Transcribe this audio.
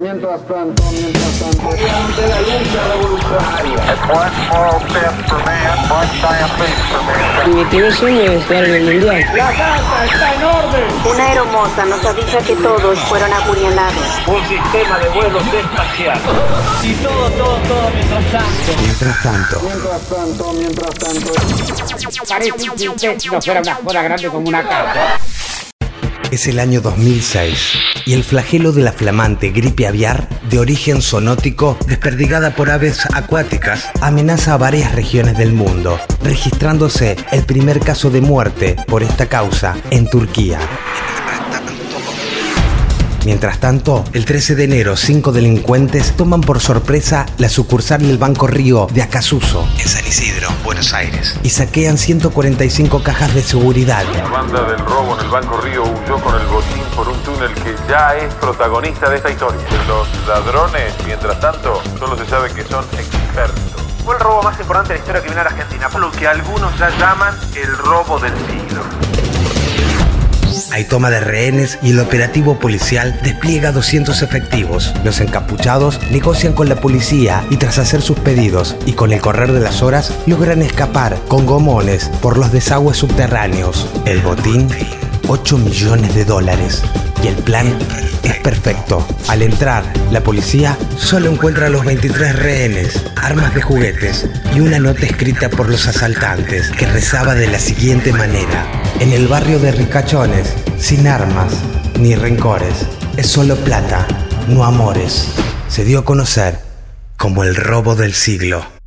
Mientras tanto, mientras tanto. Ante la lucha revolucionaria. Mi primer sueño es jugar en el mundial. La casa está en orden. Una aeromoza nos avisa que todos fueron apuñalados. Un sistema de vuelos espacial. Y todo, todo, todo mientras tanto. Mientras tanto, Mientras tanto, mientras tanto. Parece que usted no fuera una joda grande como una casa. Es el año 2006 y el flagelo de la flamante gripe aviar, de origen zoonótico, desperdigada por aves acuáticas, amenaza a varias regiones del mundo, registrándose el primer caso de muerte por esta causa en Turquía. Mientras tanto, el 13 de enero, cinco delincuentes toman por sorpresa la sucursal del Banco Río de Acasuso, en San Isidro, Buenos Aires, y saquean 145 cajas de seguridad. La banda del robo en el Banco Río huyó con el botín por un túnel que ya es protagonista de esta historia. Los ladrones, mientras tanto, solo se sabe que son expertos. Fue el robo más importante de la historia que viene a la Argentina, por lo que algunos ya llaman el robo del siglo. Hay toma de rehenes y el operativo policial despliega 200 efectivos. Los encapuchados negocian con la policía y tras hacer sus pedidos y con el correr de las horas logran escapar con gomones por los desagües subterráneos. El botín, 8 millones de dólares. Y el plan es perfecto. Al entrar, la policía solo encuentra los 23 rehenes, armas de juguetes y una nota escrita por los asaltantes que rezaba de la siguiente manera. En el barrio de Ricachones, sin armas ni rencores, es solo plata, no amores. Se dio a conocer como el robo del siglo.